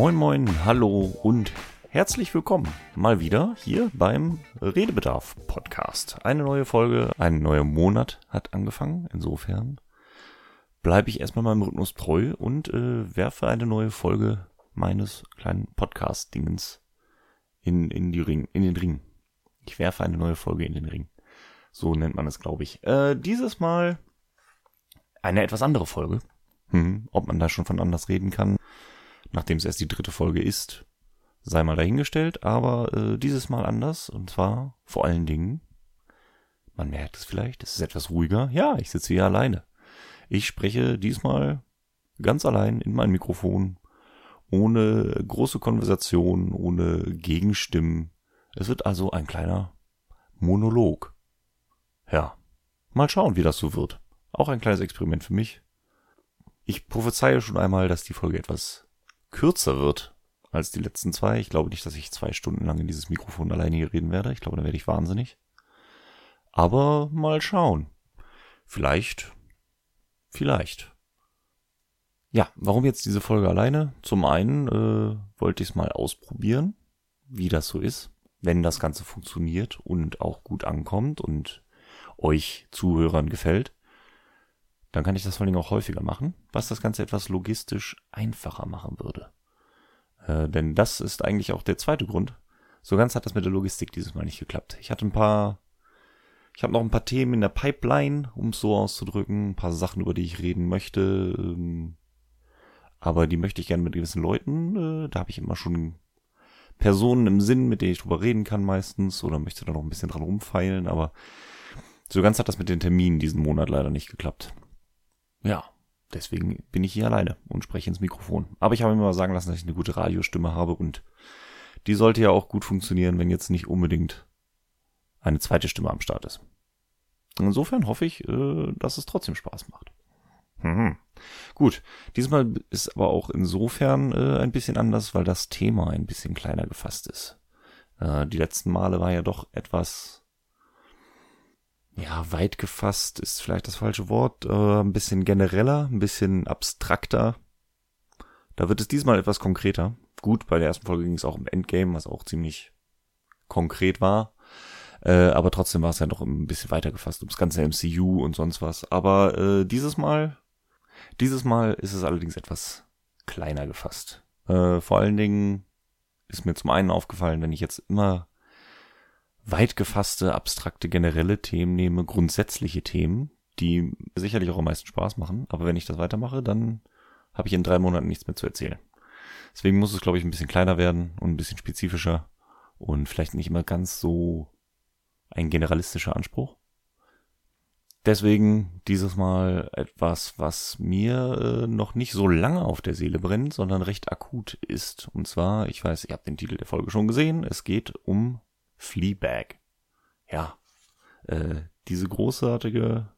Moin moin, hallo und herzlich willkommen mal wieder hier beim Redebedarf Podcast. Eine neue Folge, ein neuer Monat hat angefangen. Insofern bleibe ich erstmal meinem Rhythmus treu und äh, werfe eine neue Folge meines kleinen Podcast-Dingens in, in, in den Ring. Ich werfe eine neue Folge in den Ring. So nennt man es, glaube ich. Äh, dieses Mal eine etwas andere Folge. Hm, ob man da schon von anders reden kann, nachdem es erst die dritte Folge ist, sei mal dahingestellt. Aber äh, dieses Mal anders. Und zwar vor allen Dingen, man merkt es vielleicht, es ist etwas ruhiger. Ja, ich sitze hier alleine. Ich spreche diesmal ganz allein in mein Mikrofon, ohne große Konversation, ohne Gegenstimmen. Es wird also ein kleiner Monolog. Ja, mal schauen, wie das so wird. Auch ein kleines Experiment für mich. Ich prophezeie schon einmal, dass die Folge etwas kürzer wird als die letzten zwei. Ich glaube nicht, dass ich zwei Stunden lang in dieses Mikrofon alleine hier reden werde. Ich glaube, da werde ich wahnsinnig. Aber mal schauen. Vielleicht. Vielleicht. Ja, warum jetzt diese Folge alleine? Zum einen äh, wollte ich es mal ausprobieren, wie das so ist, wenn das Ganze funktioniert und auch gut ankommt und euch Zuhörern gefällt. Dann kann ich das vor allem auch häufiger machen, was das Ganze etwas logistisch einfacher machen würde. Äh, denn das ist eigentlich auch der zweite Grund. So ganz hat das mit der Logistik dieses Mal nicht geklappt. Ich hatte ein paar, ich habe noch ein paar Themen in der Pipeline, um es so auszudrücken, ein paar Sachen, über die ich reden möchte. Ähm, aber die möchte ich gerne mit gewissen Leuten. Äh, da habe ich immer schon Personen im Sinn, mit denen ich drüber reden kann meistens, oder möchte da noch ein bisschen dran rumfeilen, aber so ganz hat das mit den Terminen diesen Monat leider nicht geklappt. Ja, deswegen bin ich hier alleine und spreche ins Mikrofon. Aber ich habe mir mal sagen lassen, dass ich eine gute Radiostimme habe und die sollte ja auch gut funktionieren, wenn jetzt nicht unbedingt eine zweite Stimme am Start ist. Insofern hoffe ich, äh, dass es trotzdem Spaß macht. Mhm. Gut, diesmal ist aber auch insofern äh, ein bisschen anders, weil das Thema ein bisschen kleiner gefasst ist. Äh, die letzten Male war ja doch etwas, ja, weit gefasst ist vielleicht das falsche Wort, äh, ein bisschen genereller, ein bisschen abstrakter. Da wird es diesmal etwas konkreter. Gut, bei der ersten Folge ging es auch um Endgame, was auch ziemlich konkret war. Äh, aber trotzdem war es ja noch ein bisschen weiter gefasst ums ganze MCU und sonst was. Aber äh, dieses Mal dieses Mal ist es allerdings etwas kleiner gefasst. Äh, vor allen Dingen ist mir zum einen aufgefallen, wenn ich jetzt immer weit gefasste, abstrakte, generelle Themen nehme, grundsätzliche Themen, die sicherlich auch am meisten Spaß machen, aber wenn ich das weitermache, dann habe ich in drei Monaten nichts mehr zu erzählen. Deswegen muss es, glaube ich, ein bisschen kleiner werden und ein bisschen spezifischer und vielleicht nicht immer ganz so ein generalistischer Anspruch. Deswegen dieses Mal etwas, was mir äh, noch nicht so lange auf der Seele brennt, sondern recht akut ist. Und zwar, ich weiß, ihr habt den Titel der Folge schon gesehen, es geht um Fleabag. Ja, äh, diese großartige,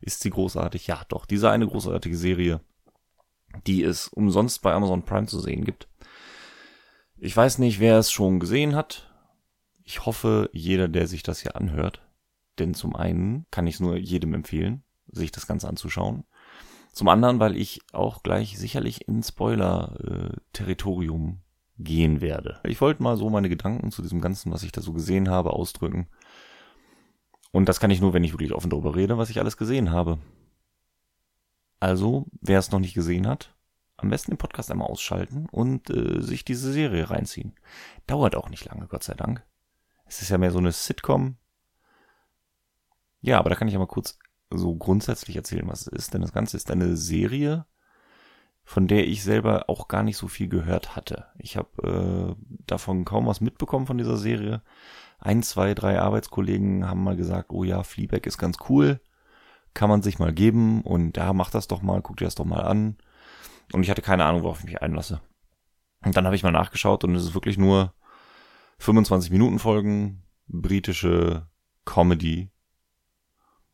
ist sie großartig? Ja, doch, diese eine großartige Serie, die es umsonst bei Amazon Prime zu sehen gibt. Ich weiß nicht, wer es schon gesehen hat. Ich hoffe, jeder, der sich das hier anhört, denn zum einen kann ich es nur jedem empfehlen, sich das Ganze anzuschauen. Zum anderen, weil ich auch gleich sicherlich in Spoiler-Territorium gehen werde. Ich wollte mal so meine Gedanken zu diesem Ganzen, was ich da so gesehen habe, ausdrücken. Und das kann ich nur, wenn ich wirklich offen darüber rede, was ich alles gesehen habe. Also, wer es noch nicht gesehen hat, am besten den Podcast einmal ausschalten und äh, sich diese Serie reinziehen. Dauert auch nicht lange, Gott sei Dank. Es ist ja mehr so eine Sitcom, ja, aber da kann ich ja mal kurz so grundsätzlich erzählen, was es ist. Denn das Ganze ist eine Serie, von der ich selber auch gar nicht so viel gehört hatte. Ich habe äh, davon kaum was mitbekommen von dieser Serie. Ein, zwei, drei Arbeitskollegen haben mal gesagt, oh ja, Fleabag ist ganz cool, kann man sich mal geben und ja, mach das doch mal, guck dir das doch mal an. Und ich hatte keine Ahnung, worauf ich mich einlasse. Und dann habe ich mal nachgeschaut und es ist wirklich nur 25 Minuten Folgen, britische Comedy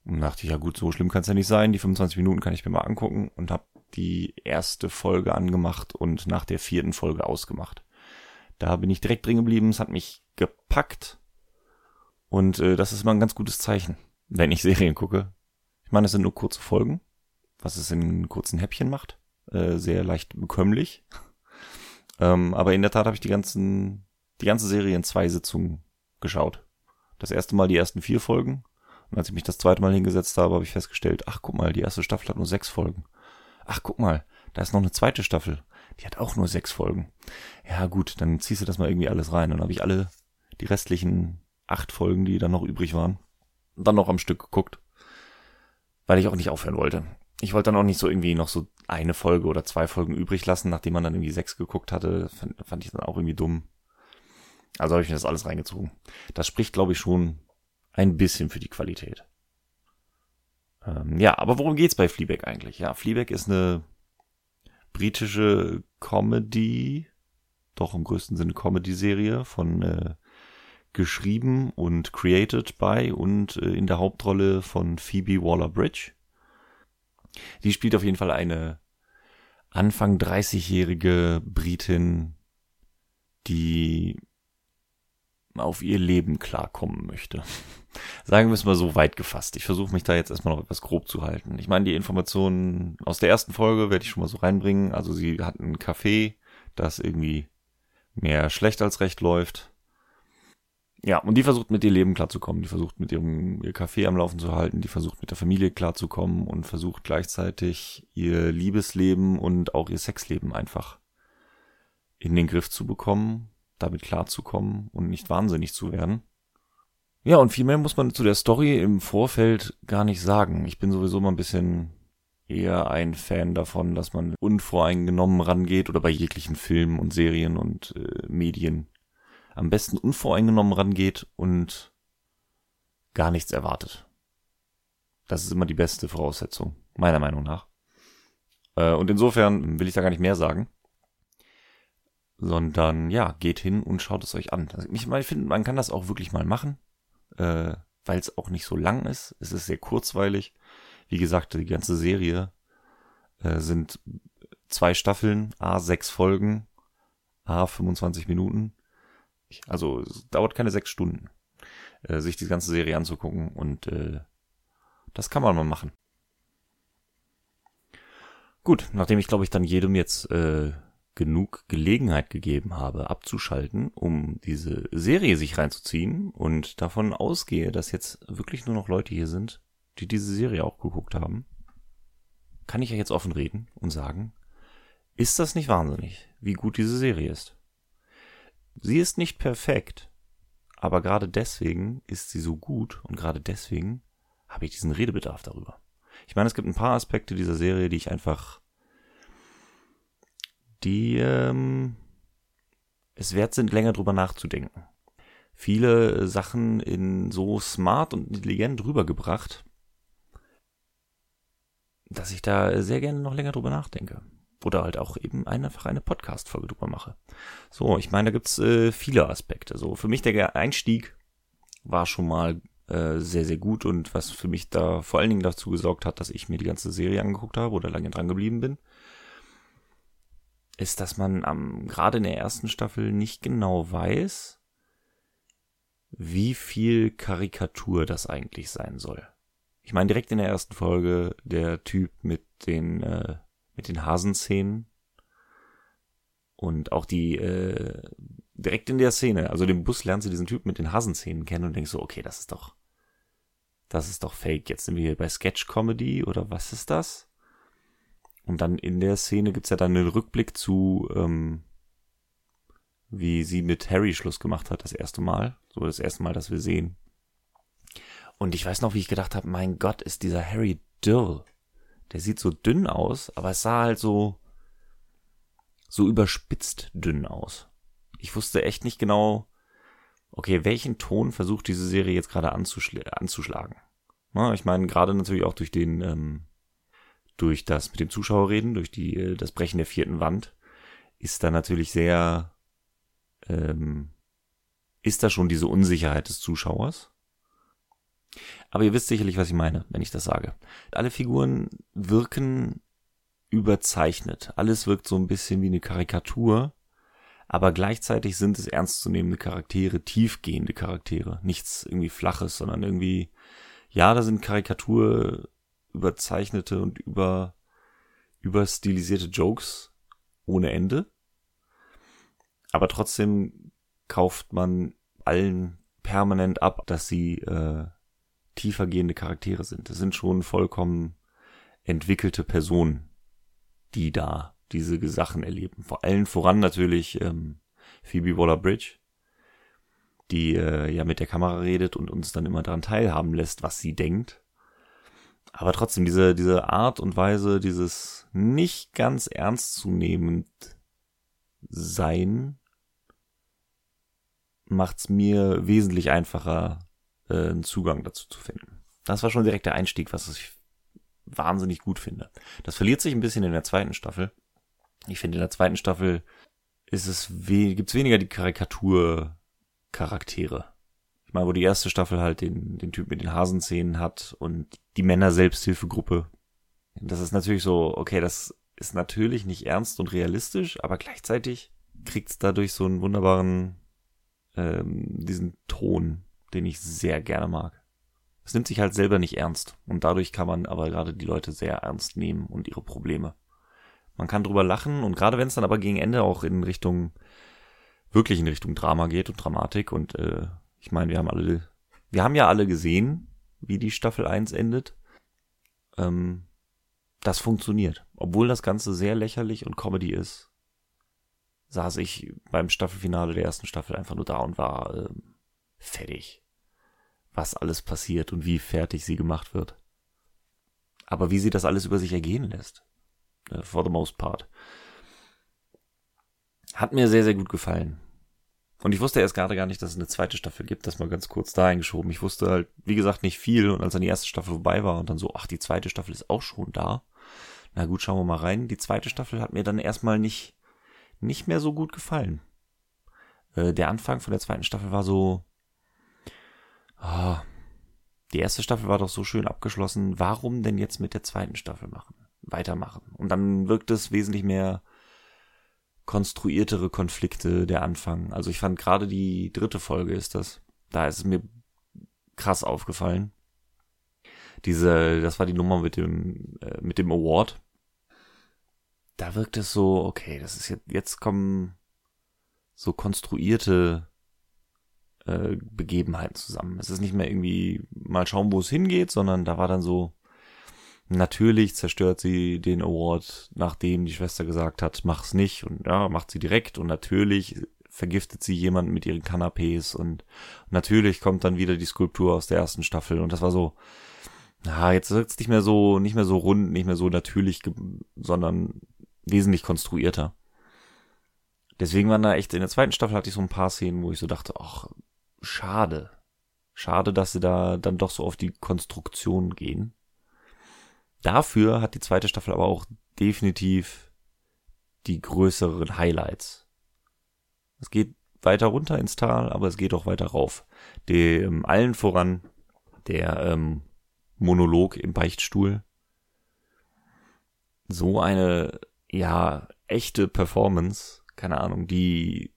und dachte ich, ja gut, so schlimm kann es ja nicht sein. Die 25 Minuten kann ich mir mal angucken und habe die erste Folge angemacht und nach der vierten Folge ausgemacht. Da bin ich direkt drin geblieben, es hat mich gepackt. Und äh, das ist immer ein ganz gutes Zeichen, wenn ich Serien gucke. Ich meine, es sind nur kurze Folgen, was es in kurzen Häppchen macht. Äh, sehr leicht bekömmlich. Ähm, aber in der Tat habe ich die ganzen, die ganze Serie in zwei Sitzungen geschaut. Das erste Mal die ersten vier Folgen. Und als ich mich das zweite Mal hingesetzt habe, habe ich festgestellt, ach guck mal, die erste Staffel hat nur sechs Folgen. Ach guck mal, da ist noch eine zweite Staffel. Die hat auch nur sechs Folgen. Ja gut, dann ziehst du das mal irgendwie alles rein. Dann habe ich alle die restlichen acht Folgen, die dann noch übrig waren, dann noch am Stück geguckt. Weil ich auch nicht aufhören wollte. Ich wollte dann auch nicht so irgendwie noch so eine Folge oder zwei Folgen übrig lassen, nachdem man dann irgendwie sechs geguckt hatte. Fand, fand ich dann auch irgendwie dumm. Also habe ich mir das alles reingezogen. Das spricht, glaube ich, schon ein bisschen für die Qualität. Ähm, ja, aber worum geht's bei Fleabag eigentlich? Ja, Fleabag ist eine britische Comedy, doch im größten Sinne Comedy-Serie von äh, geschrieben und created by und äh, in der Hauptrolle von Phoebe Waller-Bridge. Die spielt auf jeden Fall eine Anfang 30-jährige Britin, die auf ihr Leben klarkommen möchte. Sagen wir es mal so weit gefasst. Ich versuche mich da jetzt erstmal noch etwas grob zu halten. Ich meine, die Informationen aus der ersten Folge werde ich schon mal so reinbringen. Also sie hat ein Café, das irgendwie mehr schlecht als recht läuft. Ja, und die versucht mit ihr Leben klarzukommen. Die versucht mit ihrem ihr Café am Laufen zu halten. Die versucht mit der Familie klarzukommen und versucht gleichzeitig ihr Liebesleben und auch ihr Sexleben einfach in den Griff zu bekommen damit klarzukommen und nicht wahnsinnig zu werden. Ja, und viel mehr muss man zu der Story im Vorfeld gar nicht sagen. Ich bin sowieso mal ein bisschen eher ein Fan davon, dass man unvoreingenommen rangeht oder bei jeglichen Filmen und Serien und äh, Medien am besten unvoreingenommen rangeht und gar nichts erwartet. Das ist immer die beste Voraussetzung, meiner Meinung nach. Äh, und insofern will ich da gar nicht mehr sagen sondern ja, geht hin und schaut es euch an. Also ich, ich finde, man kann das auch wirklich mal machen, äh, weil es auch nicht so lang ist. Es ist sehr kurzweilig. Wie gesagt, die ganze Serie äh, sind zwei Staffeln, a sechs Folgen, a 25 Minuten. Also es dauert keine sechs Stunden, äh, sich die ganze Serie anzugucken und äh, das kann man mal machen. Gut, nachdem ich glaube ich dann jedem jetzt äh, genug Gelegenheit gegeben habe, abzuschalten, um diese Serie sich reinzuziehen und davon ausgehe, dass jetzt wirklich nur noch Leute hier sind, die diese Serie auch geguckt haben, kann ich ja jetzt offen reden und sagen, ist das nicht wahnsinnig, wie gut diese Serie ist? Sie ist nicht perfekt, aber gerade deswegen ist sie so gut und gerade deswegen habe ich diesen Redebedarf darüber. Ich meine, es gibt ein paar Aspekte dieser Serie, die ich einfach die ähm, es wert sind, länger drüber nachzudenken. Viele Sachen in so smart und intelligent rübergebracht, dass ich da sehr gerne noch länger drüber nachdenke. Oder halt auch eben einfach eine Podcast-Folge drüber mache. So, ich meine, da gibt's äh, viele Aspekte. So, für mich der Einstieg war schon mal äh, sehr, sehr gut und was für mich da vor allen Dingen dazu gesorgt hat, dass ich mir die ganze Serie angeguckt habe oder lange dran geblieben bin ist, dass man am, gerade in der ersten Staffel nicht genau weiß, wie viel Karikatur das eigentlich sein soll. Ich meine, direkt in der ersten Folge der Typ mit den, äh, mit den Hasenzähnen und auch die, äh, direkt in der Szene, also dem Bus lernt sie diesen Typ mit den Hasenzähnen kennen und denkst so, okay, das ist doch, das ist doch fake. Jetzt sind wir hier bei Sketch Comedy oder was ist das? Und dann in der Szene gibt's ja dann einen Rückblick zu, ähm, wie sie mit Harry Schluss gemacht hat, das erste Mal. So das erste Mal, dass wir sehen. Und ich weiß noch, wie ich gedacht habe, mein Gott, ist dieser Harry dürr. Der sieht so dünn aus, aber es sah halt so, so überspitzt dünn aus. Ich wusste echt nicht genau, okay, welchen Ton versucht diese Serie jetzt gerade anzuschl anzuschlagen. Na, ich meine, gerade natürlich auch durch den, ähm, durch das mit dem Zuschauer reden, durch die, äh, das Brechen der vierten Wand, ist da natürlich sehr, ähm, ist da schon diese Unsicherheit des Zuschauers. Aber ihr wisst sicherlich, was ich meine, wenn ich das sage. Alle Figuren wirken überzeichnet. Alles wirkt so ein bisschen wie eine Karikatur, aber gleichzeitig sind es ernstzunehmende Charaktere, tiefgehende Charaktere. Nichts irgendwie Flaches, sondern irgendwie, ja, da sind Karikatur überzeichnete und über überstilisierte Jokes ohne Ende. aber trotzdem kauft man allen permanent ab, dass sie äh, tiefergehende Charaktere sind. Das sind schon vollkommen entwickelte Personen, die da diese Sachen erleben. Vor allen voran natürlich ähm, Phoebe Waller-Bridge, die äh, ja mit der Kamera redet und uns dann immer daran teilhaben lässt, was sie denkt. Aber trotzdem, diese, diese Art und Weise, dieses nicht ganz ernstzunehmend sein, macht's mir wesentlich einfacher, äh, einen Zugang dazu zu finden. Das war schon direkt der Einstieg, was ich wahnsinnig gut finde. Das verliert sich ein bisschen in der zweiten Staffel. Ich finde, in der zweiten Staffel ist es we gibt's weniger die Karikatur-Charaktere. Meine, wo die erste Staffel halt den, den Typ mit den Hasenzähnen hat und die Männer-Selbsthilfegruppe. Das ist natürlich so, okay, das ist natürlich nicht ernst und realistisch, aber gleichzeitig kriegt's dadurch so einen wunderbaren, ähm, diesen Ton, den ich sehr gerne mag. Es nimmt sich halt selber nicht ernst und dadurch kann man aber gerade die Leute sehr ernst nehmen und ihre Probleme. Man kann drüber lachen und gerade wenn es dann aber gegen Ende auch in Richtung, wirklich in Richtung Drama geht und Dramatik und äh, ich meine, wir haben alle, wir haben ja alle gesehen, wie die Staffel 1 endet. Ähm, das funktioniert. Obwohl das Ganze sehr lächerlich und Comedy ist, saß ich beim Staffelfinale der ersten Staffel einfach nur da und war äh, fertig. Was alles passiert und wie fertig sie gemacht wird. Aber wie sie das alles über sich ergehen lässt. Äh, for the most part. Hat mir sehr, sehr gut gefallen. Und ich wusste erst gerade gar nicht, dass es eine zweite Staffel gibt, das mal ganz kurz da eingeschoben. Ich wusste halt, wie gesagt, nicht viel. Und als dann die erste Staffel vorbei war und dann so, ach, die zweite Staffel ist auch schon da. Na gut, schauen wir mal rein. Die zweite Staffel hat mir dann erstmal nicht, nicht mehr so gut gefallen. Äh, der Anfang von der zweiten Staffel war so, ah, die erste Staffel war doch so schön abgeschlossen. Warum denn jetzt mit der zweiten Staffel machen? Weitermachen. Und dann wirkt es wesentlich mehr konstruiertere Konflikte der Anfang. Also ich fand gerade die dritte Folge ist das. Da ist es mir krass aufgefallen. Diese, das war die Nummer mit dem, äh, mit dem Award. Da wirkt es so, okay, das ist jetzt, jetzt kommen so konstruierte äh, Begebenheiten zusammen. Es ist nicht mehr irgendwie mal schauen, wo es hingeht, sondern da war dann so, Natürlich zerstört sie den Award, nachdem die Schwester gesagt hat, mach's nicht und ja, macht sie direkt und natürlich vergiftet sie jemanden mit ihren Kanapés und natürlich kommt dann wieder die Skulptur aus der ersten Staffel und das war so, na, jetzt wirkt's nicht mehr so, nicht mehr so rund, nicht mehr so natürlich, sondern wesentlich konstruierter. Deswegen waren da echt, in der zweiten Staffel hatte ich so ein paar Szenen, wo ich so dachte, ach, schade. Schade, dass sie da dann doch so auf die Konstruktion gehen. Dafür hat die zweite Staffel aber auch definitiv die größeren Highlights. Es geht weiter runter ins Tal, aber es geht auch weiter rauf. Dem allen voran der ähm, Monolog im Beichtstuhl. So eine, ja, echte Performance, keine Ahnung, die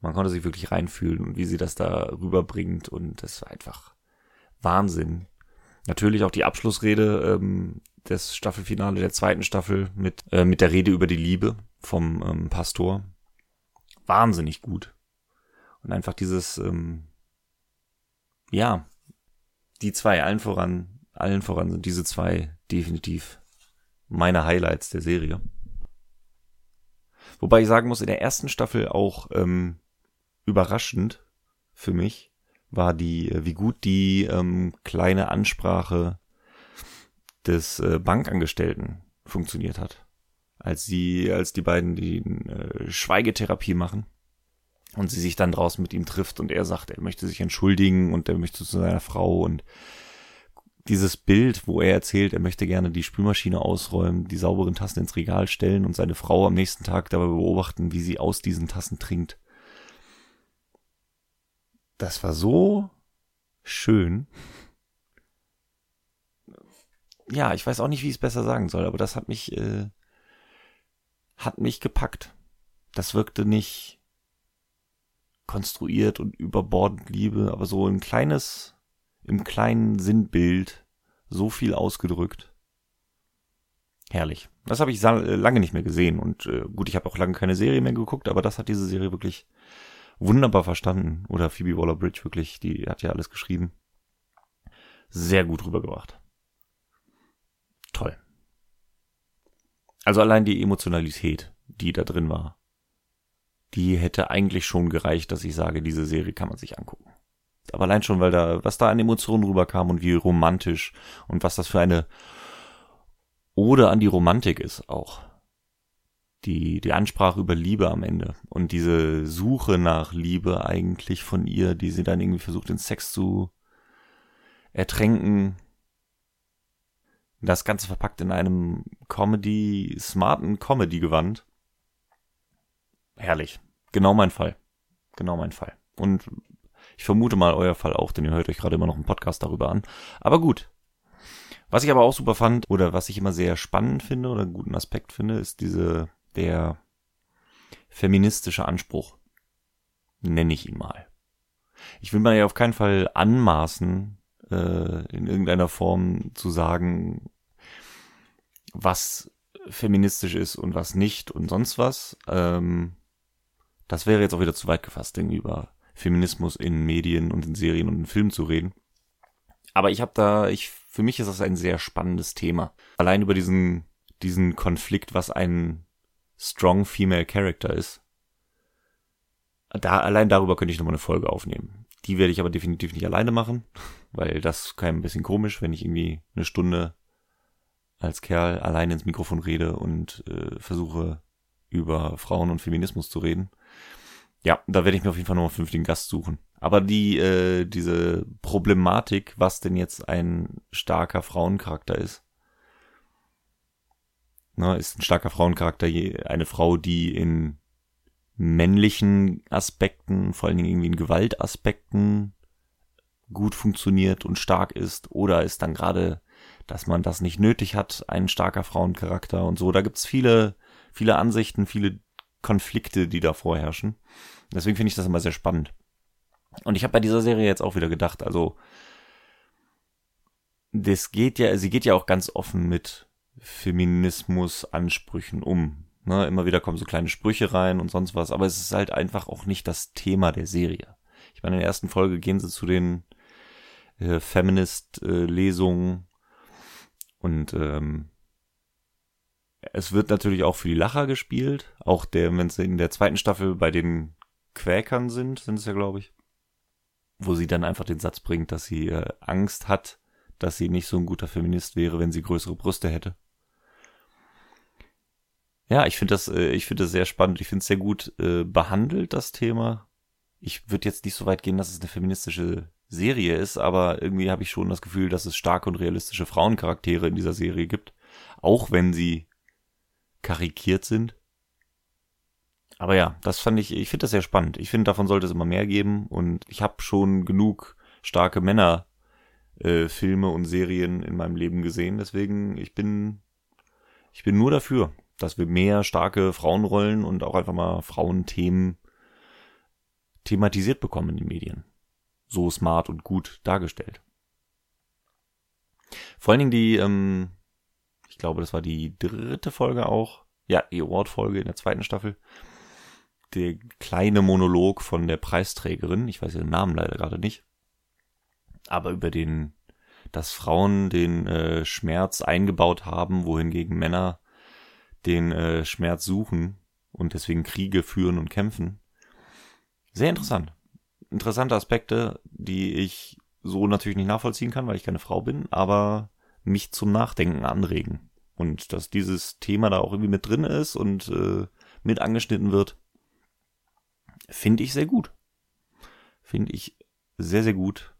man konnte sich wirklich reinfühlen und wie sie das da rüberbringt und das war einfach Wahnsinn, Natürlich auch die Abschlussrede ähm, des Staffelfinale der zweiten Staffel mit, äh, mit der Rede über die Liebe vom ähm, Pastor. Wahnsinnig gut. Und einfach dieses, ähm, ja, die zwei, allen voran, allen voran sind diese zwei definitiv meine Highlights der Serie. Wobei ich sagen muss, in der ersten Staffel auch ähm, überraschend für mich, war die, äh, wie gut die ähm, kleine Ansprache des äh, Bankangestellten funktioniert hat. Als sie, als die beiden die äh, Schweigetherapie machen und sie sich dann draußen mit ihm trifft und er sagt, er möchte sich entschuldigen und er möchte zu seiner Frau und dieses Bild, wo er erzählt, er möchte gerne die Spülmaschine ausräumen, die sauberen Tassen ins Regal stellen und seine Frau am nächsten Tag dabei beobachten, wie sie aus diesen Tassen trinkt das war so schön. Ja, ich weiß auch nicht, wie ich es besser sagen soll, aber das hat mich, äh, hat mich gepackt. Das wirkte nicht konstruiert und überbordend Liebe, aber so ein kleines, im kleinen Sinnbild so viel ausgedrückt. Herrlich. Das habe ich lange nicht mehr gesehen. Und äh, gut, ich habe auch lange keine Serie mehr geguckt, aber das hat diese Serie wirklich wunderbar verstanden. Oder Phoebe Waller-Bridge wirklich, die hat ja alles geschrieben. Sehr gut rübergebracht. Toll. Also allein die Emotionalität, die da drin war, die hätte eigentlich schon gereicht, dass ich sage, diese Serie kann man sich angucken. Aber allein schon, weil da, was da an Emotionen rüberkam und wie romantisch und was das für eine Ode an die Romantik ist auch. Die, die Ansprache über Liebe am Ende und diese Suche nach Liebe eigentlich von ihr, die sie dann irgendwie versucht in Sex zu ertränken. Das Ganze verpackt in einem Comedy, smarten Comedy-Gewand. Herrlich. Genau mein Fall. Genau mein Fall. Und ich vermute mal euer Fall auch, denn ihr hört euch gerade immer noch einen Podcast darüber an. Aber gut. Was ich aber auch super fand oder was ich immer sehr spannend finde oder einen guten Aspekt finde, ist diese, der feministische Anspruch. Nenne ich ihn mal. Ich will mir ja auf keinen Fall anmaßen, äh, in irgendeiner Form zu sagen, was feministisch ist und was nicht und sonst was. Ähm, das wäre jetzt auch wieder zu weit gefasst, irgendwie über Feminismus in Medien und in Serien und in Filmen zu reden. Aber ich habe da, ich, für mich ist das ein sehr spannendes Thema. Allein über diesen, diesen Konflikt, was ein strong female character ist. Da, allein darüber könnte ich nochmal eine Folge aufnehmen. Die werde ich aber definitiv nicht alleine machen, weil das kam ein bisschen komisch, wenn ich irgendwie eine Stunde als Kerl allein ins Mikrofon rede und äh, versuche über Frauen und Feminismus zu reden. Ja, da werde ich mir auf jeden Fall noch einen vernünftigen Gast suchen. Aber die, äh, diese Problematik, was denn jetzt ein starker Frauencharakter ist. Na, ist ein starker Frauencharakter eine Frau, die in männlichen Aspekten, vor allen Dingen irgendwie in Gewaltaspekten gut funktioniert und stark ist, oder ist dann gerade, dass man das nicht nötig hat, ein starker Frauencharakter und so. Da gibt's viele, viele Ansichten, viele Konflikte, die da vorherrschen. Deswegen finde ich das immer sehr spannend. Und ich habe bei dieser Serie jetzt auch wieder gedacht, also das geht ja, sie geht ja auch ganz offen mit Feminismus-Ansprüchen um. Ne, immer wieder kommen so kleine Sprüche rein und sonst was, aber es ist halt einfach auch nicht das Thema der Serie. Ich meine, in der ersten Folge gehen sie zu den äh, Feminist-Lesungen und ähm, es wird natürlich auch für die Lacher gespielt. Auch der, wenn sie in der zweiten Staffel bei den Quäkern sind, sind es ja, glaube ich. Wo sie dann einfach den Satz bringt, dass sie äh, Angst hat, dass sie nicht so ein guter Feminist wäre, wenn sie größere Brüste hätte. Ja, ich finde das, äh, ich finde das sehr spannend. Ich finde es sehr gut äh, behandelt, das Thema. Ich würde jetzt nicht so weit gehen, dass es eine feministische Serie ist, aber irgendwie habe ich schon das Gefühl, dass es starke und realistische Frauencharaktere in dieser Serie gibt. Auch wenn sie karikiert sind. Aber ja, das fand ich, ich finde das sehr spannend. Ich finde, davon sollte es immer mehr geben und ich habe schon genug starke Männer äh, Filme und Serien in meinem Leben gesehen. Deswegen, ich bin, ich bin nur dafür, dass wir mehr starke Frauenrollen und auch einfach mal Frauenthemen thematisiert bekommen in den Medien. So smart und gut dargestellt. Vor allen Dingen die, ähm, ich glaube, das war die dritte Folge auch. Ja, die Award-Folge in der zweiten Staffel. Der kleine Monolog von der Preisträgerin, ich weiß ihren Namen leider gerade nicht, aber über den, dass Frauen den äh, Schmerz eingebaut haben, wohingegen Männer den äh, Schmerz suchen und deswegen Kriege führen und kämpfen. Sehr interessant. Interessante Aspekte, die ich so natürlich nicht nachvollziehen kann, weil ich keine Frau bin, aber mich zum Nachdenken anregen. Und dass dieses Thema da auch irgendwie mit drin ist und äh, mit angeschnitten wird, finde ich sehr gut. Finde ich sehr, sehr gut.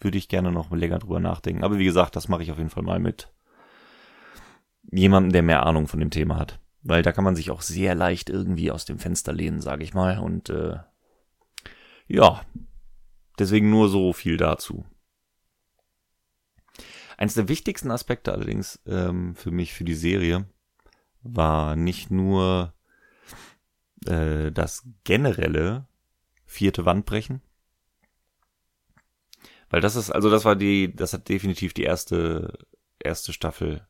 Würde ich gerne noch länger drüber nachdenken. Aber wie gesagt, das mache ich auf jeden Fall mal mit jemandem, der mehr Ahnung von dem Thema hat. Weil da kann man sich auch sehr leicht irgendwie aus dem Fenster lehnen, sage ich mal. Und äh, ja, deswegen nur so viel dazu. Eines der wichtigsten Aspekte allerdings ähm, für mich, für die Serie, war nicht nur äh, das generelle vierte Wandbrechen, weil das ist, also das war die, das hat definitiv die erste, erste Staffel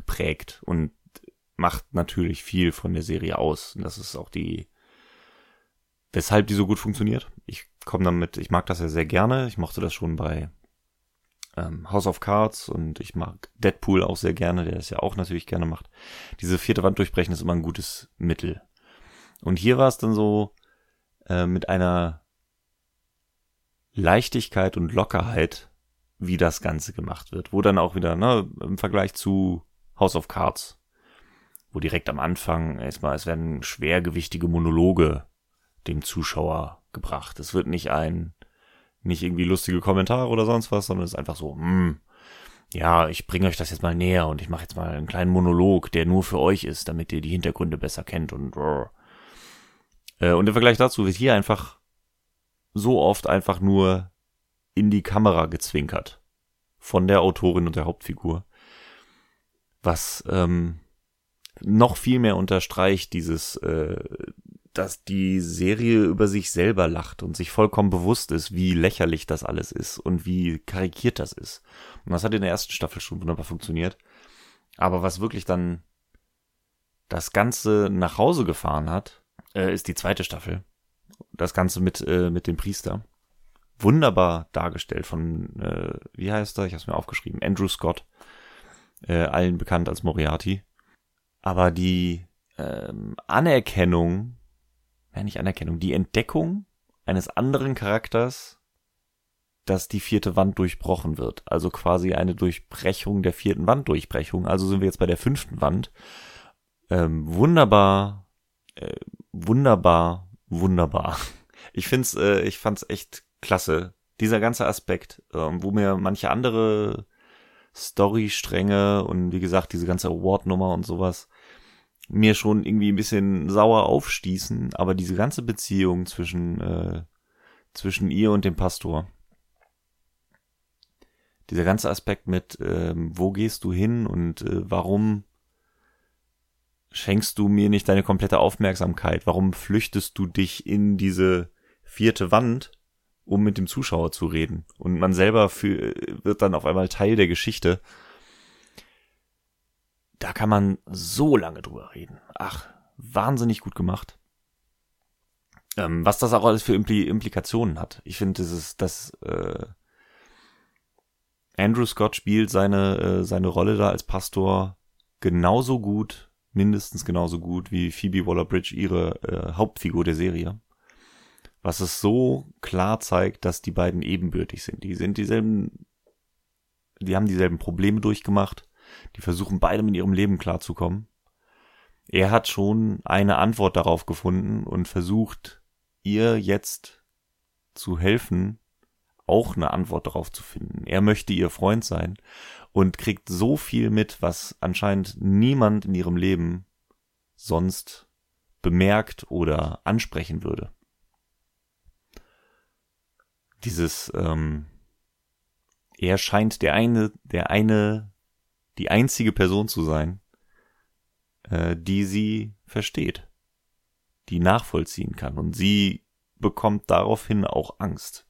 geprägt und macht natürlich viel von der Serie aus. Und das ist auch die, weshalb die so gut funktioniert. Ich komme damit, ich mag das ja sehr gerne. Ich mochte das schon bei ähm, House of Cards und ich mag Deadpool auch sehr gerne, der das ja auch natürlich gerne macht. Diese vierte Wand durchbrechen ist immer ein gutes Mittel. Und hier war es dann so äh, mit einer Leichtigkeit und Lockerheit, wie das Ganze gemacht wird. Wo dann auch wieder, ne, im Vergleich zu House of Cards, wo direkt am Anfang erstmal, es werden schwergewichtige Monologe dem Zuschauer gebracht. Es wird nicht ein nicht irgendwie lustige Kommentare oder sonst was, sondern es ist einfach so, hm, ja, ich bringe euch das jetzt mal näher und ich mache jetzt mal einen kleinen Monolog, der nur für euch ist, damit ihr die Hintergründe besser kennt und äh, und im Vergleich dazu wird hier einfach so oft einfach nur in die Kamera gezwinkert von der Autorin und der Hauptfigur, was ähm, noch viel mehr unterstreicht dieses äh, dass die Serie über sich selber lacht und sich vollkommen bewusst ist, wie lächerlich das alles ist und wie karikiert das ist. Und das hat in der ersten Staffel schon wunderbar funktioniert. Aber was wirklich dann das Ganze nach Hause gefahren hat, äh, ist die zweite Staffel. Das Ganze mit, äh, mit dem Priester. Wunderbar dargestellt von, äh, wie heißt er? Ich habe es mir aufgeschrieben. Andrew Scott. Äh, allen bekannt als Moriarty. Aber die ähm, Anerkennung ja nicht Anerkennung, die Entdeckung eines anderen Charakters, dass die vierte Wand durchbrochen wird. Also quasi eine Durchbrechung der vierten Wanddurchbrechung. Also sind wir jetzt bei der fünften Wand. Ähm, wunderbar, äh, wunderbar, wunderbar. Ich find's, äh, ich fand's echt klasse. Dieser ganze Aspekt, ähm, wo mir manche andere Storystränge und wie gesagt diese ganze Award-Nummer und sowas mir schon irgendwie ein bisschen sauer aufstießen, aber diese ganze Beziehung zwischen, äh, zwischen ihr und dem Pastor, dieser ganze Aspekt mit, ähm, wo gehst du hin und äh, warum schenkst du mir nicht deine komplette Aufmerksamkeit? Warum flüchtest du dich in diese vierte Wand, um mit dem Zuschauer zu reden? Und man selber für, wird dann auf einmal Teil der Geschichte da kann man so lange drüber reden. Ach, wahnsinnig gut gemacht. Ähm, was das auch alles für Impli Implikationen hat. Ich finde, das ist, dass äh, Andrew Scott spielt seine, äh, seine Rolle da als Pastor genauso gut, mindestens genauso gut wie Phoebe Waller-Bridge ihre äh, Hauptfigur der Serie. Was es so klar zeigt, dass die beiden ebenbürtig sind. Die sind dieselben, die haben dieselben Probleme durchgemacht die versuchen beide mit ihrem Leben klarzukommen. Er hat schon eine Antwort darauf gefunden und versucht, ihr jetzt zu helfen, auch eine Antwort darauf zu finden. Er möchte ihr Freund sein und kriegt so viel mit, was anscheinend niemand in ihrem Leben sonst bemerkt oder ansprechen würde. Dieses, ähm, er scheint der eine, der eine die einzige Person zu sein, äh, die sie versteht, die nachvollziehen kann. Und sie bekommt daraufhin auch Angst,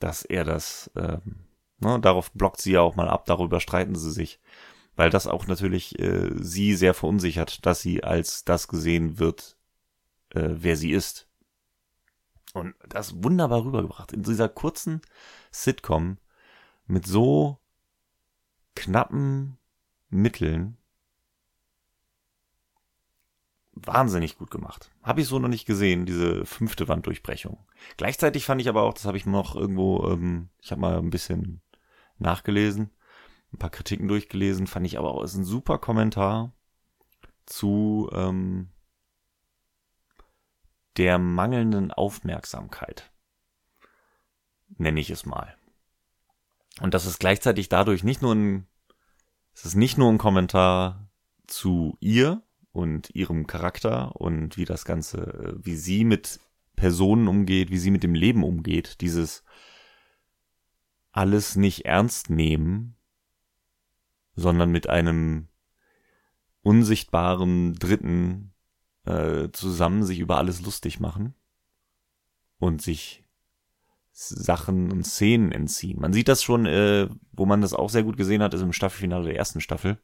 dass er das, ähm, ne, darauf blockt sie ja auch mal ab, darüber streiten sie sich, weil das auch natürlich äh, sie sehr verunsichert, dass sie als das gesehen wird, äh, wer sie ist. Und das wunderbar rübergebracht. In dieser kurzen Sitcom mit so knappen Mitteln wahnsinnig gut gemacht. Habe ich so noch nicht gesehen, diese fünfte Wanddurchbrechung. Gleichzeitig fand ich aber auch, das habe ich noch irgendwo, ähm, ich habe mal ein bisschen nachgelesen, ein paar Kritiken durchgelesen, fand ich aber auch, ist ein super Kommentar zu ähm, der mangelnden Aufmerksamkeit, nenne ich es mal. Und das ist gleichzeitig dadurch nicht nur ein, es ist nicht nur ein Kommentar zu ihr und ihrem Charakter und wie das Ganze, wie sie mit Personen umgeht, wie sie mit dem Leben umgeht, dieses alles nicht ernst nehmen, sondern mit einem unsichtbaren Dritten äh, zusammen sich über alles lustig machen und sich Sachen und Szenen entziehen. Man sieht das schon, äh, wo man das auch sehr gut gesehen hat, ist im Staffelfinale der ersten Staffel,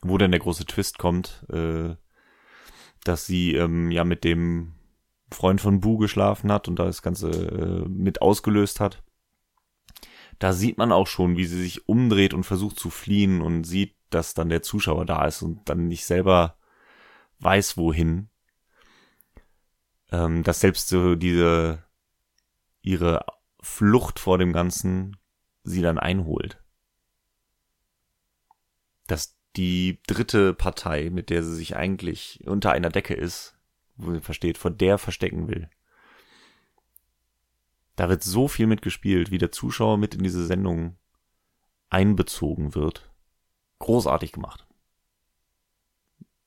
wo denn der große Twist kommt, äh, dass sie ähm, ja mit dem Freund von Bu geschlafen hat und da das Ganze äh, mit ausgelöst hat. Da sieht man auch schon, wie sie sich umdreht und versucht zu fliehen und sieht, dass dann der Zuschauer da ist und dann nicht selber weiß, wohin. Ähm, dass selbst so diese, ihre Flucht vor dem Ganzen sie dann einholt. Dass die dritte Partei, mit der sie sich eigentlich unter einer Decke ist, wo sie versteht, vor der verstecken will. Da wird so viel mitgespielt, wie der Zuschauer mit in diese Sendung einbezogen wird. Großartig gemacht.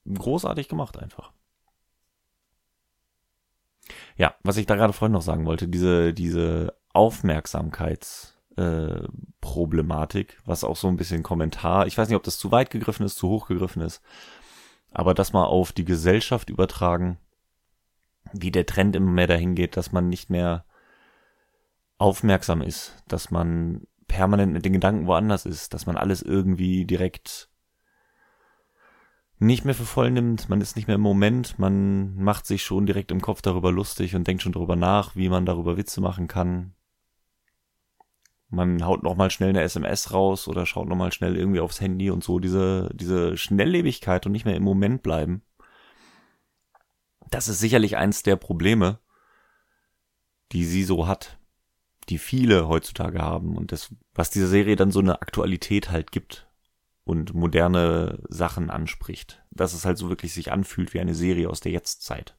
Großartig gemacht einfach. Ja, was ich da gerade vorhin noch sagen wollte, diese, diese Aufmerksamkeitsproblematik, äh, was auch so ein bisschen Kommentar, ich weiß nicht, ob das zu weit gegriffen ist, zu hoch gegriffen ist, aber das mal auf die Gesellschaft übertragen, wie der Trend immer mehr dahin geht, dass man nicht mehr aufmerksam ist, dass man permanent mit den Gedanken woanders ist, dass man alles irgendwie direkt nicht mehr für voll nimmt, man ist nicht mehr im Moment, man macht sich schon direkt im Kopf darüber lustig und denkt schon darüber nach, wie man darüber Witze machen kann. Man haut noch mal schnell eine SMS raus oder schaut noch mal schnell irgendwie aufs Handy und so diese diese Schnelllebigkeit und nicht mehr im Moment bleiben. Das ist sicherlich eins der Probleme, die sie so hat die viele heutzutage haben und das, was dieser Serie dann so eine Aktualität halt gibt und moderne Sachen anspricht, dass es halt so wirklich sich anfühlt wie eine Serie aus der Jetztzeit.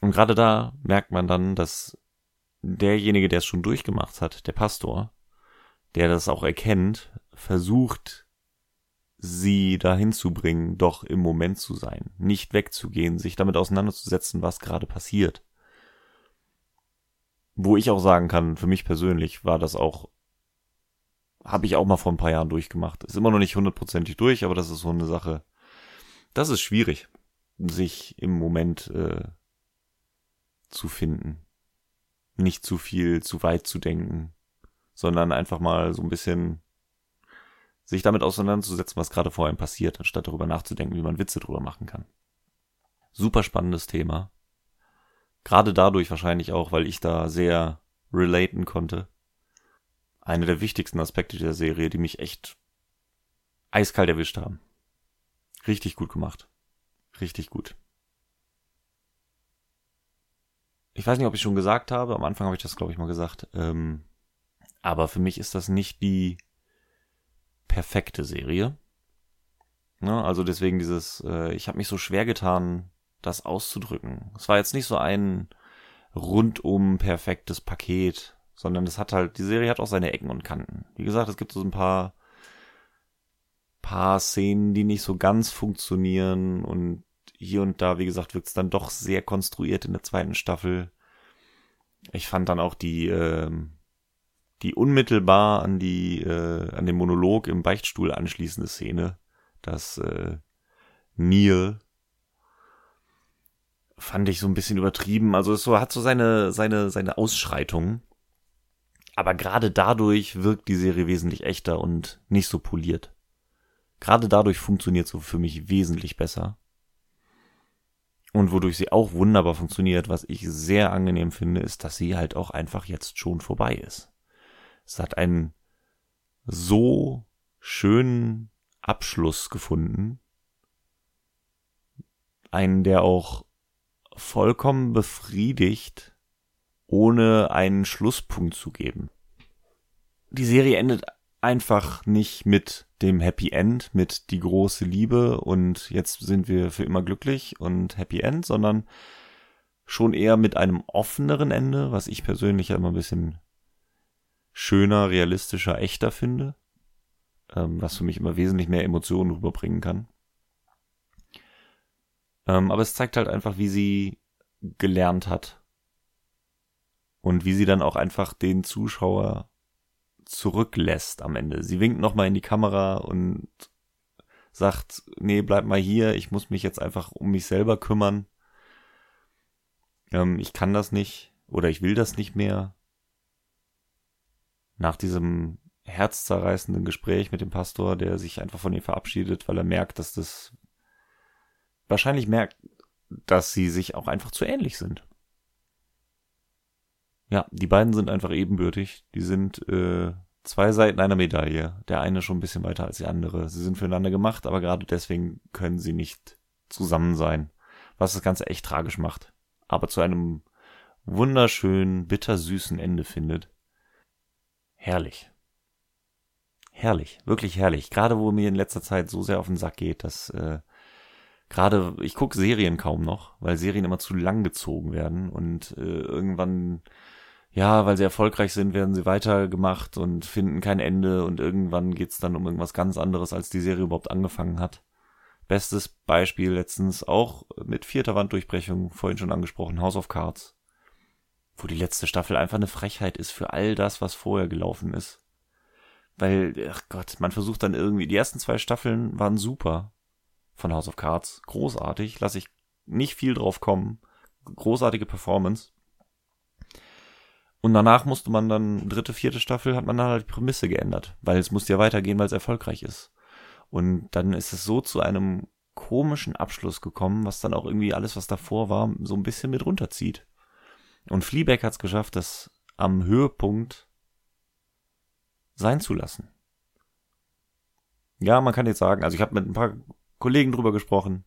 Und gerade da merkt man dann, dass derjenige, der es schon durchgemacht hat, der Pastor, der das auch erkennt, versucht, sie dahin zu bringen, doch im Moment zu sein, nicht wegzugehen, sich damit auseinanderzusetzen, was gerade passiert. Wo ich auch sagen kann, für mich persönlich war das auch, habe ich auch mal vor ein paar Jahren durchgemacht. Ist immer noch nicht hundertprozentig durch, aber das ist so eine Sache. Das ist schwierig, sich im Moment äh, zu finden. Nicht zu viel, zu weit zu denken, sondern einfach mal so ein bisschen sich damit auseinanderzusetzen, was gerade vor einem passiert, anstatt darüber nachzudenken, wie man Witze drüber machen kann. Super spannendes Thema. Gerade dadurch wahrscheinlich auch, weil ich da sehr relaten konnte. Eine der wichtigsten Aspekte der Serie, die mich echt eiskalt erwischt haben. Richtig gut gemacht. Richtig gut. Ich weiß nicht, ob ich schon gesagt habe. Am Anfang habe ich das, glaube ich, mal gesagt. Ähm, aber für mich ist das nicht die perfekte Serie. Ne? Also deswegen dieses, äh, ich habe mich so schwer getan, das auszudrücken. Es war jetzt nicht so ein rundum perfektes Paket, sondern es hat halt, die Serie hat auch seine Ecken und Kanten. Wie gesagt, es gibt so ein paar, paar Szenen, die nicht so ganz funktionieren und hier und da, wie gesagt, wirkt es dann doch sehr konstruiert in der zweiten Staffel. Ich fand dann auch die, äh, die unmittelbar an die, äh, an den Monolog im Beichtstuhl anschließende Szene, dass äh, Neil fand ich so ein bisschen übertrieben. Also es so, hat so seine, seine, seine Ausschreitungen. Aber gerade dadurch wirkt die Serie wesentlich echter und nicht so poliert. Gerade dadurch funktioniert so für mich wesentlich besser. Und wodurch sie auch wunderbar funktioniert, was ich sehr angenehm finde, ist, dass sie halt auch einfach jetzt schon vorbei ist. Es hat einen so schönen Abschluss gefunden. Einen, der auch vollkommen befriedigt, ohne einen Schlusspunkt zu geben. Die Serie endet einfach nicht mit dem Happy End, mit die große Liebe und jetzt sind wir für immer glücklich und Happy End, sondern schon eher mit einem offeneren Ende, was ich persönlich ja immer ein bisschen schöner, realistischer, echter finde, ähm, was für mich immer wesentlich mehr Emotionen rüberbringen kann. Ähm, aber es zeigt halt einfach, wie sie gelernt hat. Und wie sie dann auch einfach den Zuschauer zurücklässt am Ende. Sie winkt nochmal in die Kamera und sagt, nee, bleib mal hier, ich muss mich jetzt einfach um mich selber kümmern. Ähm, ich kann das nicht oder ich will das nicht mehr. Nach diesem herzzerreißenden Gespräch mit dem Pastor, der sich einfach von ihr verabschiedet, weil er merkt, dass das wahrscheinlich merkt, dass sie sich auch einfach zu ähnlich sind. Ja, die beiden sind einfach ebenbürtig. Die sind äh, zwei Seiten einer Medaille. Der eine schon ein bisschen weiter als die andere. Sie sind füreinander gemacht, aber gerade deswegen können sie nicht zusammen sein. Was das Ganze echt tragisch macht. Aber zu einem wunderschönen, bittersüßen Ende findet. Herrlich. Herrlich, wirklich herrlich. Gerade wo mir in letzter Zeit so sehr auf den Sack geht, dass äh, gerade ich gucke Serien kaum noch, weil Serien immer zu lang gezogen werden und äh, irgendwann ja, weil sie erfolgreich sind, werden sie weitergemacht und finden kein Ende und irgendwann geht's dann um irgendwas ganz anderes, als die Serie überhaupt angefangen hat. Bestes Beispiel letztens auch mit vierter Wanddurchbrechung, vorhin schon angesprochen, House of Cards. Wo die letzte Staffel einfach eine Frechheit ist für all das, was vorher gelaufen ist. Weil, ach Gott, man versucht dann irgendwie, die ersten zwei Staffeln waren super von House of Cards. Großartig, lasse ich nicht viel drauf kommen. Großartige Performance. Und danach musste man dann, dritte, vierte Staffel, hat man dann halt die Prämisse geändert, weil es musste ja weitergehen, weil es erfolgreich ist. Und dann ist es so zu einem komischen Abschluss gekommen, was dann auch irgendwie alles, was davor war, so ein bisschen mit runterzieht. Und Fleabag hat es geschafft, das am Höhepunkt sein zu lassen. Ja, man kann jetzt sagen, also ich habe mit ein paar Kollegen drüber gesprochen,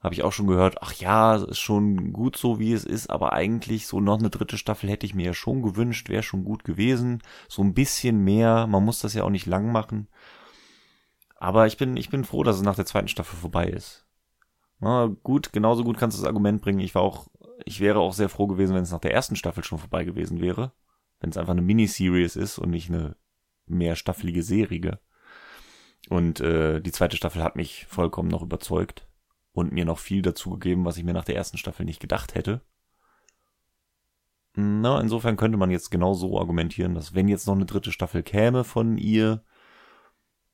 habe ich auch schon gehört, ach ja, ist schon gut so, wie es ist, aber eigentlich so noch eine dritte Staffel hätte ich mir ja schon gewünscht, wäre schon gut gewesen. So ein bisschen mehr, man muss das ja auch nicht lang machen. Aber ich bin, ich bin froh, dass es nach der zweiten Staffel vorbei ist. Na, gut, genauso gut kannst du das Argument bringen. Ich war auch, ich wäre auch sehr froh gewesen, wenn es nach der ersten Staffel schon vorbei gewesen wäre. Wenn es einfach eine Miniseries ist und nicht eine mehrstaffelige Serie. Und äh, die zweite Staffel hat mich vollkommen noch überzeugt und mir noch viel dazu gegeben, was ich mir nach der ersten Staffel nicht gedacht hätte. Na, insofern könnte man jetzt genau so argumentieren, dass wenn jetzt noch eine dritte Staffel käme von ihr,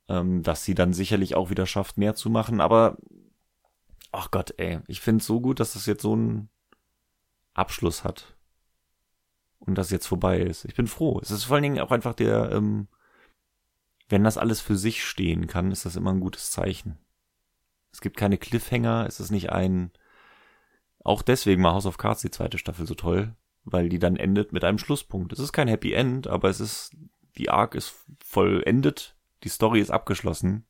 ähm, dass sie dann sicherlich auch wieder schafft, mehr zu machen. Aber, ach Gott, ey, ich finde es so gut, dass das jetzt so einen Abschluss hat. Und das jetzt vorbei ist. Ich bin froh. Es ist vor allen Dingen auch einfach der, ähm, wenn das alles für sich stehen kann, ist das immer ein gutes Zeichen. Es gibt keine Cliffhanger, es ist nicht ein. Auch deswegen war House of Cards die zweite Staffel so toll, weil die dann endet mit einem Schlusspunkt. Es ist kein Happy End, aber es ist, die Arc ist vollendet, die Story ist abgeschlossen,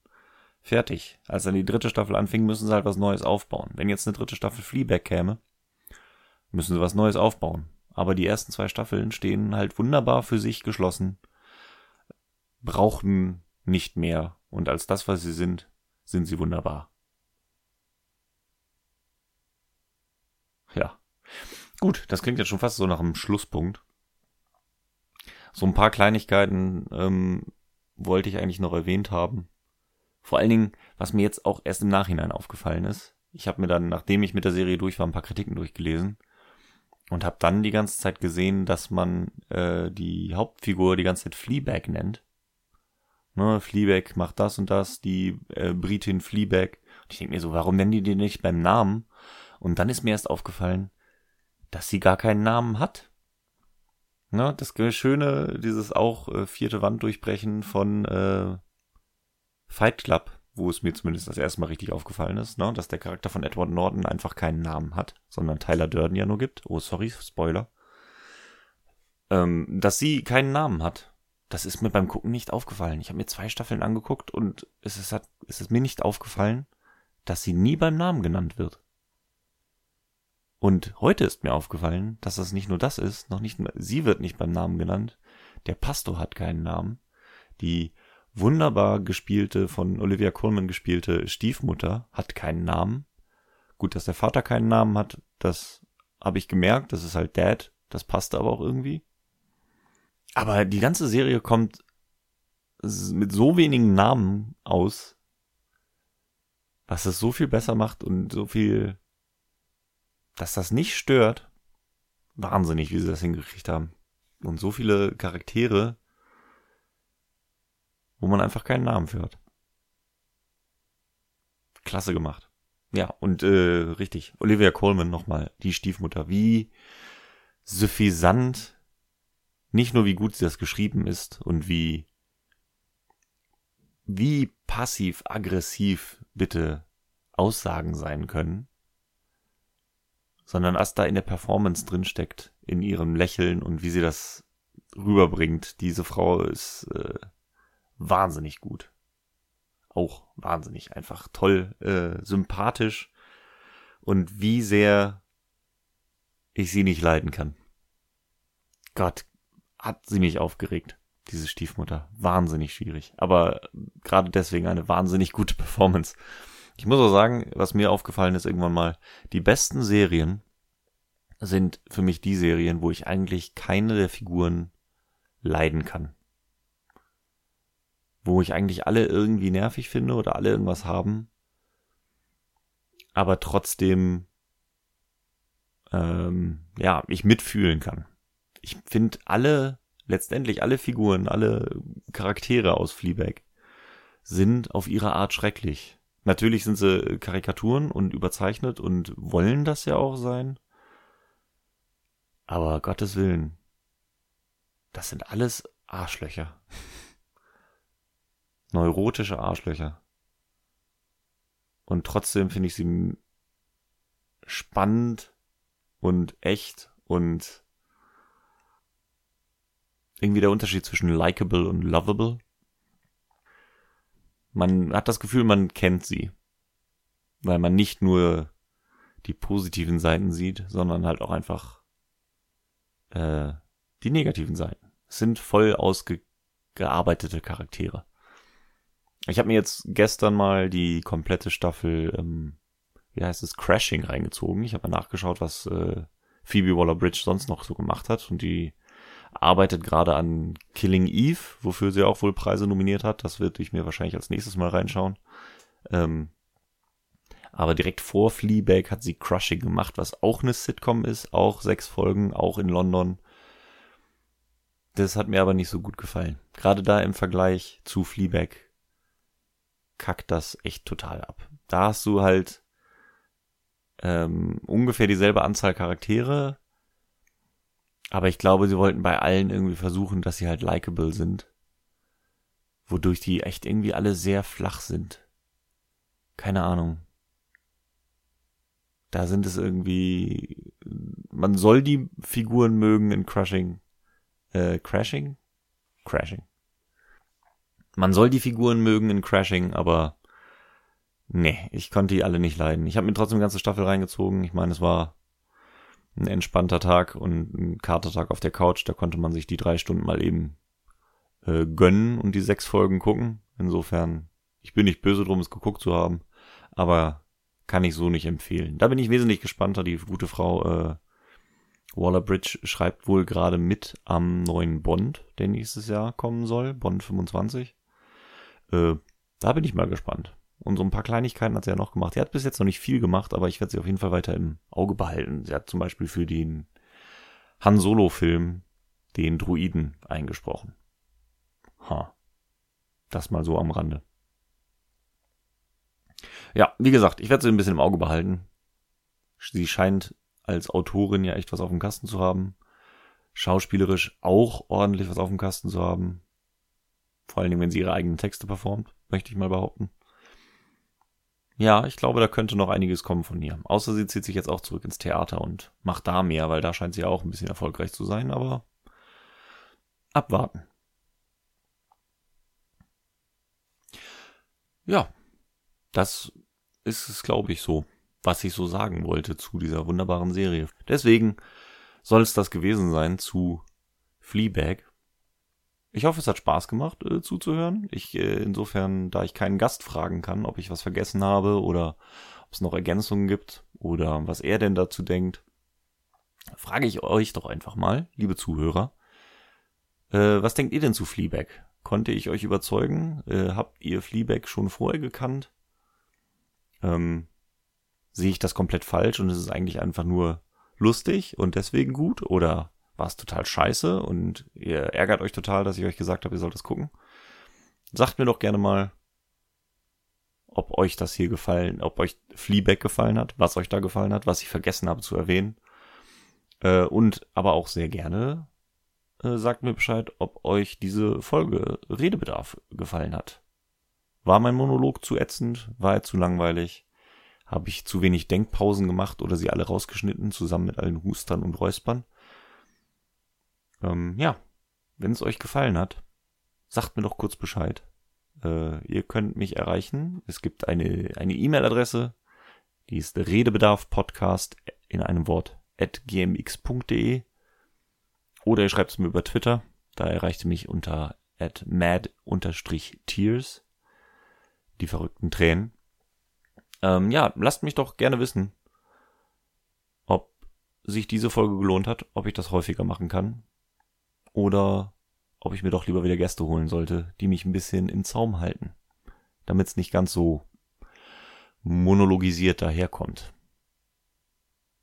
fertig. Als dann die dritte Staffel anfing, müssen sie halt was Neues aufbauen. Wenn jetzt eine dritte Staffel Fleabag käme, müssen sie was Neues aufbauen. Aber die ersten zwei Staffeln stehen halt wunderbar für sich geschlossen, brauchen nicht mehr. Und als das, was sie sind, sind sie wunderbar. Ja. Gut, das klingt jetzt schon fast so nach einem Schlusspunkt. So ein paar Kleinigkeiten ähm, wollte ich eigentlich noch erwähnt haben. Vor allen Dingen, was mir jetzt auch erst im Nachhinein aufgefallen ist. Ich habe mir dann, nachdem ich mit der Serie durch war, ein paar Kritiken durchgelesen und habe dann die ganze Zeit gesehen, dass man äh, die Hauptfigur die ganze Zeit Fleabag nennt. Ne, Fleabag macht das und das, die äh, Britin Fleabag. Und ich denke mir so, warum nennen die die nicht beim Namen? Und dann ist mir erst aufgefallen, dass sie gar keinen Namen hat. Ne, das Schöne, dieses auch äh, vierte Wand durchbrechen von äh, Fight Club, wo es mir zumindest das erste Mal richtig aufgefallen ist, ne, dass der Charakter von Edward Norton einfach keinen Namen hat, sondern Tyler Durden ja nur gibt. Oh, sorry, Spoiler. Ähm, dass sie keinen Namen hat. Das ist mir beim Gucken nicht aufgefallen. Ich habe mir zwei Staffeln angeguckt und es ist, es ist mir nicht aufgefallen, dass sie nie beim Namen genannt wird. Und heute ist mir aufgefallen, dass das nicht nur das ist, noch nicht, sie wird nicht beim Namen genannt, der Pastor hat keinen Namen, die wunderbar gespielte, von Olivia Colman gespielte Stiefmutter hat keinen Namen. Gut, dass der Vater keinen Namen hat, das habe ich gemerkt, das ist halt Dad, das passte aber auch irgendwie. Aber die ganze Serie kommt mit so wenigen Namen aus, was es so viel besser macht und so viel dass das nicht stört. Wahnsinnig, wie sie das hingekriegt haben. Und so viele Charaktere, wo man einfach keinen Namen für hat. Klasse gemacht. Ja, und äh, richtig, Olivia Colman nochmal, die Stiefmutter. Wie suffisant, nicht nur wie gut sie das geschrieben ist und wie wie passiv-aggressiv bitte Aussagen sein können, sondern was da in der Performance drinsteckt, in ihrem Lächeln und wie sie das rüberbringt. Diese Frau ist äh, wahnsinnig gut. Auch wahnsinnig, einfach toll, äh, sympathisch und wie sehr ich sie nicht leiden kann. Gott, hat sie mich aufgeregt, diese Stiefmutter. Wahnsinnig schwierig. Aber gerade deswegen eine wahnsinnig gute Performance. Ich muss auch sagen, was mir aufgefallen ist irgendwann mal, die besten Serien sind für mich die Serien, wo ich eigentlich keine der Figuren leiden kann. Wo ich eigentlich alle irgendwie nervig finde oder alle irgendwas haben, aber trotzdem ähm, ja, ich mitfühlen kann. Ich finde alle, letztendlich alle Figuren, alle Charaktere aus Fleabag sind auf ihre Art schrecklich. Natürlich sind sie Karikaturen und überzeichnet und wollen das ja auch sein. Aber Gottes Willen, das sind alles Arschlöcher. Neurotische Arschlöcher. Und trotzdem finde ich sie spannend und echt und irgendwie der Unterschied zwischen likable und lovable. Man hat das Gefühl, man kennt sie. Weil man nicht nur die positiven Seiten sieht, sondern halt auch einfach äh, die negativen Seiten. Es sind voll ausgearbeitete Charaktere. Ich habe mir jetzt gestern mal die komplette Staffel, ähm, wie heißt es, Crashing reingezogen. Ich habe mal nachgeschaut, was äh, Phoebe Waller-Bridge sonst noch so gemacht hat und die arbeitet gerade an Killing Eve, wofür sie auch wohl Preise nominiert hat. Das wird ich mir wahrscheinlich als nächstes mal reinschauen. Ähm, aber direkt vor Fleabag hat sie Crushing gemacht, was auch eine Sitcom ist, auch sechs Folgen, auch in London. Das hat mir aber nicht so gut gefallen. Gerade da im Vergleich zu Fleabag kackt das echt total ab. Da hast du halt ähm, ungefähr dieselbe Anzahl Charaktere, aber ich glaube, sie wollten bei allen irgendwie versuchen, dass sie halt likable sind. Wodurch die echt irgendwie alle sehr flach sind. Keine Ahnung da sind es irgendwie, man soll die Figuren mögen in Crushing, äh, Crashing? Crashing. Man soll die Figuren mögen in Crashing, aber nee, ich konnte die alle nicht leiden. Ich habe mir trotzdem eine ganze Staffel reingezogen. Ich meine, es war ein entspannter Tag und ein Katertag auf der Couch. Da konnte man sich die drei Stunden mal eben äh, gönnen und die sechs Folgen gucken. Insofern, ich bin nicht böse drum, es geguckt zu haben. Aber kann ich so nicht empfehlen. Da bin ich wesentlich gespannter. Die gute Frau äh, Waller-Bridge schreibt wohl gerade mit am neuen Bond, der nächstes Jahr kommen soll, Bond 25. Äh, da bin ich mal gespannt. Und so ein paar Kleinigkeiten hat sie ja noch gemacht. Sie hat bis jetzt noch nicht viel gemacht, aber ich werde sie auf jeden Fall weiter im Auge behalten. Sie hat zum Beispiel für den Han Solo-Film den Druiden eingesprochen. Ha. Das mal so am Rande. Ja, wie gesagt, ich werde sie ein bisschen im Auge behalten. Sie scheint als Autorin ja echt was auf dem Kasten zu haben. Schauspielerisch auch ordentlich was auf dem Kasten zu haben. Vor allen Dingen, wenn sie ihre eigenen Texte performt, möchte ich mal behaupten. Ja, ich glaube, da könnte noch einiges kommen von ihr. Außer sie zieht sich jetzt auch zurück ins Theater und macht da mehr, weil da scheint sie auch ein bisschen erfolgreich zu sein, aber abwarten. Ja, das ist es, glaube ich, so, was ich so sagen wollte zu dieser wunderbaren Serie. Deswegen soll es das gewesen sein zu Fleabag. Ich hoffe, es hat Spaß gemacht äh, zuzuhören. Ich äh, insofern, da ich keinen Gast fragen kann, ob ich was vergessen habe oder ob es noch Ergänzungen gibt oder was er denn dazu denkt, frage ich euch doch einfach mal, liebe Zuhörer. Äh, was denkt ihr denn zu Fleabag? Konnte ich euch überzeugen? Äh, habt ihr Fleabag schon vorher gekannt? ähm, sehe ich das komplett falsch und es ist eigentlich einfach nur lustig und deswegen gut oder war es total scheiße und ihr ärgert euch total, dass ich euch gesagt habe, ihr sollt das gucken. Sagt mir doch gerne mal, ob euch das hier gefallen, ob euch Fleabag gefallen hat, was euch da gefallen hat, was ich vergessen habe zu erwähnen. Äh, und aber auch sehr gerne äh, sagt mir Bescheid, ob euch diese Folge Redebedarf gefallen hat. War mein Monolog zu ätzend? War er zu langweilig? Habe ich zu wenig Denkpausen gemacht oder sie alle rausgeschnitten, zusammen mit allen Hustern und Räuspern? Ähm, ja, wenn es euch gefallen hat, sagt mir doch kurz Bescheid. Äh, ihr könnt mich erreichen. Es gibt eine E-Mail-Adresse, die ist Redebedarf-Podcast in einem Wort at gmx.de oder ihr schreibt es mir über Twitter. Da erreicht ihr mich unter at mad-tears. Die verrückten Tränen. Ähm, ja, lasst mich doch gerne wissen, ob sich diese Folge gelohnt hat, ob ich das häufiger machen kann. Oder ob ich mir doch lieber wieder Gäste holen sollte, die mich ein bisschen in Zaum halten. Damit es nicht ganz so monologisiert daherkommt.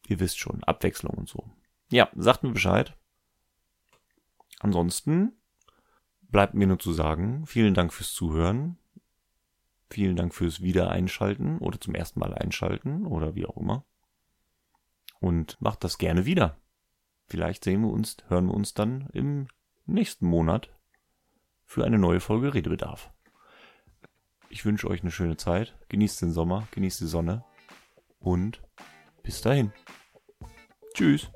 Ihr wisst schon, Abwechslung und so. Ja, sagt mir Bescheid. Ansonsten bleibt mir nur zu sagen, vielen Dank fürs Zuhören. Vielen Dank fürs Wiedereinschalten oder zum ersten Mal einschalten oder wie auch immer. Und macht das gerne wieder. Vielleicht sehen wir uns, hören wir uns dann im nächsten Monat für eine neue Folge Redebedarf. Ich wünsche euch eine schöne Zeit. Genießt den Sommer, genießt die Sonne und bis dahin. Tschüss.